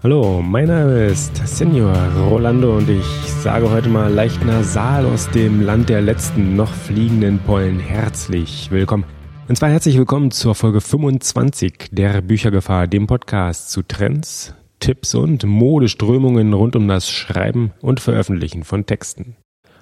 Hallo, mein Name ist Senior Rolando und ich sage heute mal leicht nasal aus dem Land der letzten noch fliegenden Pollen herzlich willkommen. Und zwar herzlich willkommen zur Folge 25 der Büchergefahr, dem Podcast zu Trends, Tipps und Modeströmungen rund um das Schreiben und Veröffentlichen von Texten.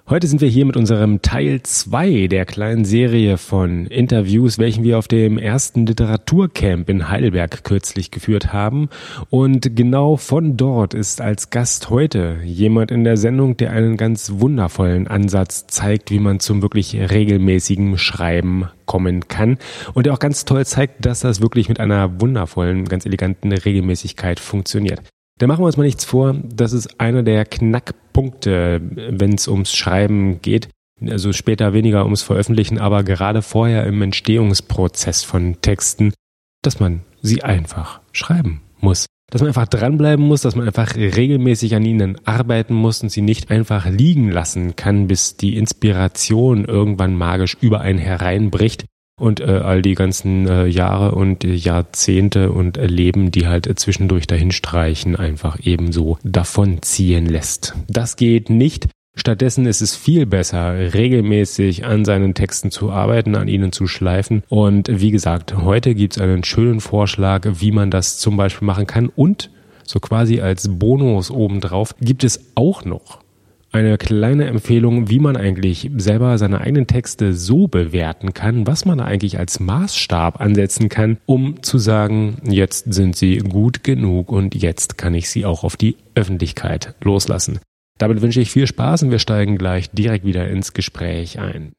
Heute sind wir hier mit unserem Teil 2 der kleinen Serie von Interviews, welchen wir auf dem ersten Literaturcamp in Heidelberg kürzlich geführt haben. Und genau von dort ist als Gast heute jemand in der Sendung, der einen ganz wundervollen Ansatz zeigt, wie man zum wirklich regelmäßigen Schreiben kommen kann. Und der auch ganz toll zeigt, dass das wirklich mit einer wundervollen, ganz eleganten Regelmäßigkeit funktioniert. Da machen wir uns mal nichts vor. Das ist einer der Knackpunkte, wenn es ums Schreiben geht. Also später weniger ums Veröffentlichen, aber gerade vorher im Entstehungsprozess von Texten, dass man sie einfach schreiben muss. Dass man einfach dranbleiben muss, dass man einfach regelmäßig an ihnen arbeiten muss und sie nicht einfach liegen lassen kann, bis die Inspiration irgendwann magisch über einen hereinbricht und äh, all die ganzen äh, Jahre und äh, Jahrzehnte und Leben, die halt zwischendurch dahinstreichen, einfach ebenso davonziehen lässt. Das geht nicht. Stattdessen ist es viel besser, regelmäßig an seinen Texten zu arbeiten, an ihnen zu schleifen. Und wie gesagt, heute gibt's einen schönen Vorschlag, wie man das zum Beispiel machen kann. Und so quasi als Bonus obendrauf gibt es auch noch eine kleine Empfehlung, wie man eigentlich selber seine eigenen Texte so bewerten kann, was man eigentlich als Maßstab ansetzen kann, um zu sagen, jetzt sind sie gut genug und jetzt kann ich sie auch auf die Öffentlichkeit loslassen. Damit wünsche ich viel Spaß und wir steigen gleich direkt wieder ins Gespräch ein.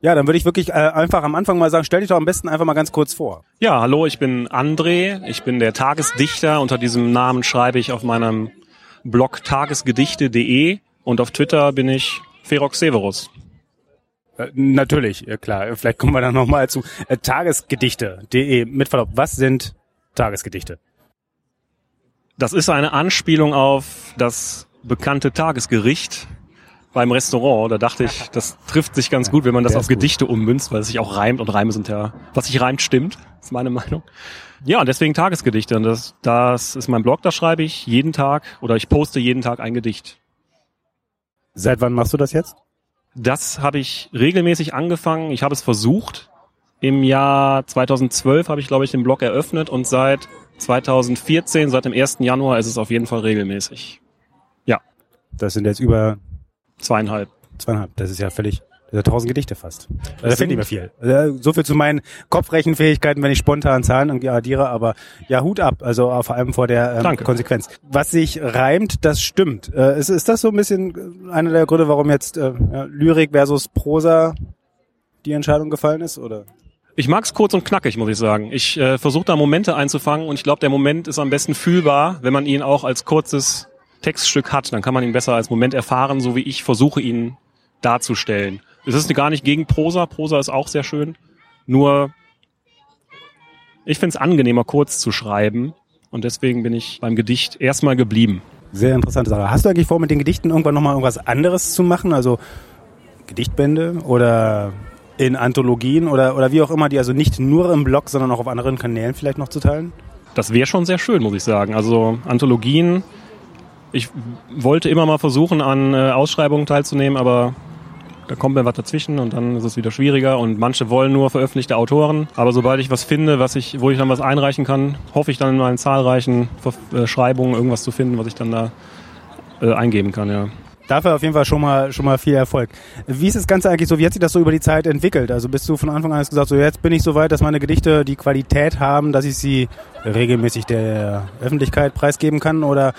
Ja, dann würde ich wirklich äh, einfach am Anfang mal sagen, stell dich doch am besten einfach mal ganz kurz vor. Ja, hallo, ich bin André, ich bin der Tagesdichter. Unter diesem Namen schreibe ich auf meinem Blog tagesgedichte.de und auf Twitter bin ich Ferox Severus. Äh, natürlich, ja klar. Vielleicht kommen wir dann nochmal zu äh, tagesgedichte.de. Mit Verlaub, was sind Tagesgedichte? Das ist eine Anspielung auf das bekannte Tagesgericht beim Restaurant. Da dachte ich, das trifft sich ganz gut, wenn man das auf Gedichte gut. ummünzt, weil es sich auch reimt und Reime sind ja, was sich reimt, stimmt, ist meine Meinung. Ja, deswegen Tagesgedichte. Und das, das ist mein Blog, da schreibe ich jeden Tag oder ich poste jeden Tag ein Gedicht. Seit wann machst du das jetzt? Das habe ich regelmäßig angefangen. Ich habe es versucht. Im Jahr 2012 habe ich, glaube ich, den Blog eröffnet und seit 2014, seit dem 1. Januar ist es auf jeden Fall regelmäßig. Ja. Das sind jetzt über zweieinhalb. Zweieinhalb. Das ist ja völlig das sind tausend Gedichte fast. Also da fehlt nicht mehr viel. Also so viel zu meinen Kopfrechenfähigkeiten, wenn ich spontan Zahlen irgendwie addiere, aber ja, Hut ab, also vor allem vor der ähm, Konsequenz. Was sich reimt, das stimmt. Äh, ist, ist das so ein bisschen einer der Gründe, warum jetzt äh, ja, Lyrik versus Prosa die Entscheidung gefallen ist, oder? Ich mag's kurz und knackig, muss ich sagen. Ich äh, versuche da Momente einzufangen und ich glaube, der Moment ist am besten fühlbar, wenn man ihn auch als kurzes Textstück hat. Dann kann man ihn besser als Moment erfahren, so wie ich versuche, ihn darzustellen. Es ist gar nicht gegen Prosa. Prosa ist auch sehr schön. Nur, ich finde es angenehmer, kurz zu schreiben. Und deswegen bin ich beim Gedicht erstmal geblieben. Sehr interessante Sache. Hast du eigentlich vor, mit den Gedichten irgendwann nochmal irgendwas anderes zu machen? Also Gedichtbände oder in Anthologien oder, oder wie auch immer, die also nicht nur im Blog, sondern auch auf anderen Kanälen vielleicht noch zu teilen? Das wäre schon sehr schön, muss ich sagen. Also Anthologien, ich wollte immer mal versuchen, an äh, Ausschreibungen teilzunehmen, aber da kommt mir was dazwischen und dann ist es wieder schwieriger und manche wollen nur veröffentlichte Autoren. Aber sobald ich was finde, was ich, wo ich dann was einreichen kann, hoffe ich dann in meinen zahlreichen Schreibungen irgendwas zu finden, was ich dann da äh, eingeben kann, ja. Dafür auf jeden Fall schon mal, schon mal viel Erfolg. Wie ist das Ganze eigentlich so? Wie hat sich das so über die Zeit entwickelt? Also bist du von Anfang an gesagt, so jetzt bin ich so weit, dass meine Gedichte die Qualität haben, dass ich sie regelmäßig der Öffentlichkeit preisgeben kann? Oder,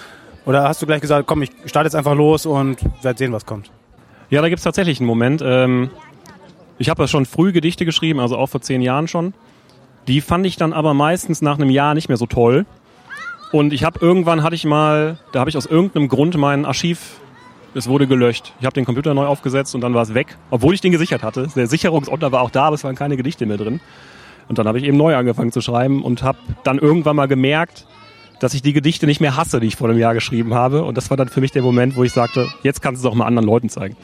oder hast du gleich gesagt, komm, ich starte jetzt einfach los und werde sehen, was kommt? Ja, da gibt's tatsächlich einen Moment. Ähm, ich habe ja schon früh Gedichte geschrieben, also auch vor zehn Jahren schon. Die fand ich dann aber meistens nach einem Jahr nicht mehr so toll. Und ich habe irgendwann hatte ich mal, da habe ich aus irgendeinem Grund mein Archiv, es wurde gelöscht. Ich habe den Computer neu aufgesetzt und dann war es weg, obwohl ich den gesichert hatte. Der Sicherungsordner war auch da, aber es waren keine Gedichte mehr drin. Und dann habe ich eben neu angefangen zu schreiben und habe dann irgendwann mal gemerkt, dass ich die Gedichte nicht mehr hasse, die ich vor einem Jahr geschrieben habe. Und das war dann für mich der Moment, wo ich sagte, jetzt kannst du es auch mal anderen Leuten zeigen.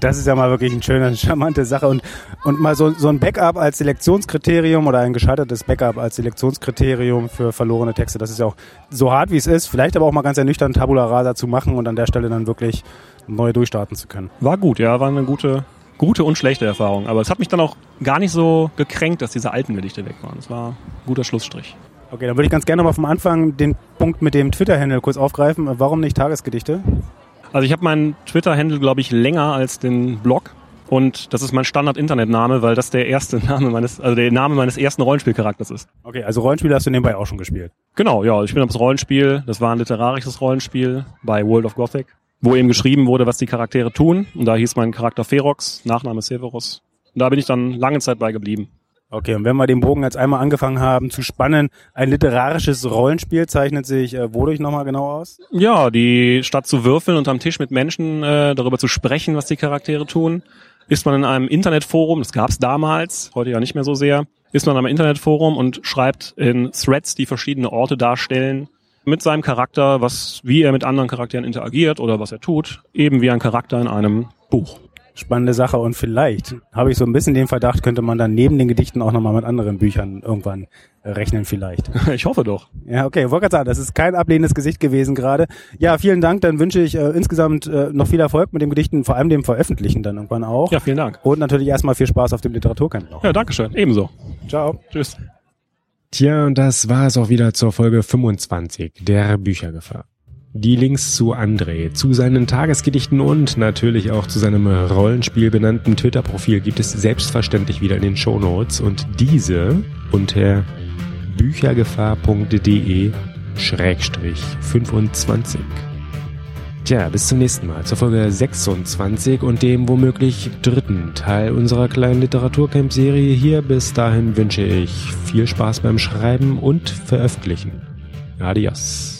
Das ist ja mal wirklich eine schöne, charmante Sache. Und, und mal so, so ein Backup als Selektionskriterium oder ein gescheitertes Backup als Selektionskriterium für verlorene Texte, das ist ja auch so hart wie es ist, vielleicht aber auch mal ganz ernüchternd Tabula Rasa zu machen und an der Stelle dann wirklich neu durchstarten zu können. War gut, ja, war eine gute, gute und schlechte Erfahrung. Aber es hat mich dann auch gar nicht so gekränkt, dass diese alten Gedichte weg waren. Es war ein guter Schlussstrich. Okay, dann würde ich ganz gerne mal vom Anfang den Punkt mit dem Twitter-Handle kurz aufgreifen. Warum nicht Tagesgedichte? Also ich habe meinen Twitter-Handle, glaube ich, länger als den Blog. Und das ist mein Standard-Internetname, weil das der erste Name meines, also der Name meines ersten Rollenspielcharakters ist. Okay, also Rollenspiel hast du nebenbei auch schon gespielt. Genau, ja. Ich spiele das Rollenspiel. Das war ein literarisches Rollenspiel bei World of Gothic, wo eben geschrieben wurde, was die Charaktere tun. Und da hieß mein Charakter Ferox, Nachname Severus. Und da bin ich dann lange Zeit bei geblieben. Okay, und wenn wir den Bogen jetzt einmal angefangen haben zu spannen, ein literarisches Rollenspiel zeichnet sich äh, wodurch nochmal genau aus? Ja, die statt zu würfeln und am Tisch mit Menschen äh, darüber zu sprechen, was die Charaktere tun, ist man in einem Internetforum, das gab es damals, heute ja nicht mehr so sehr, ist man in einem Internetforum und schreibt in Threads, die verschiedene Orte darstellen, mit seinem Charakter, was, wie er mit anderen Charakteren interagiert oder was er tut, eben wie ein Charakter in einem Buch spannende Sache und vielleicht habe ich so ein bisschen den Verdacht, könnte man dann neben den Gedichten auch nochmal mit anderen Büchern irgendwann äh, rechnen vielleicht. Ich hoffe doch. Ja, okay, wollte gerade sagen, das ist kein ablehnendes Gesicht gewesen gerade. Ja, vielen Dank, dann wünsche ich äh, insgesamt äh, noch viel Erfolg mit dem Gedichten, vor allem dem Veröffentlichen dann irgendwann auch. Ja, vielen Dank. Und natürlich erstmal viel Spaß auf dem Literaturcamp noch. Ja, danke schön. Ebenso. Ciao. Tschüss. Tja, und das war es auch wieder zur Folge 25 der Büchergefahr. Die Links zu André, zu seinen Tagesgedichten und natürlich auch zu seinem Rollenspiel benannten Twitter-Profil gibt es selbstverständlich wieder in den Show Notes und diese unter büchergefahr.de Schrägstrich 25. Tja, bis zum nächsten Mal zur Folge 26 und dem womöglich dritten Teil unserer kleinen Literaturcamp-Serie hier. Bis dahin wünsche ich viel Spaß beim Schreiben und Veröffentlichen. Adios.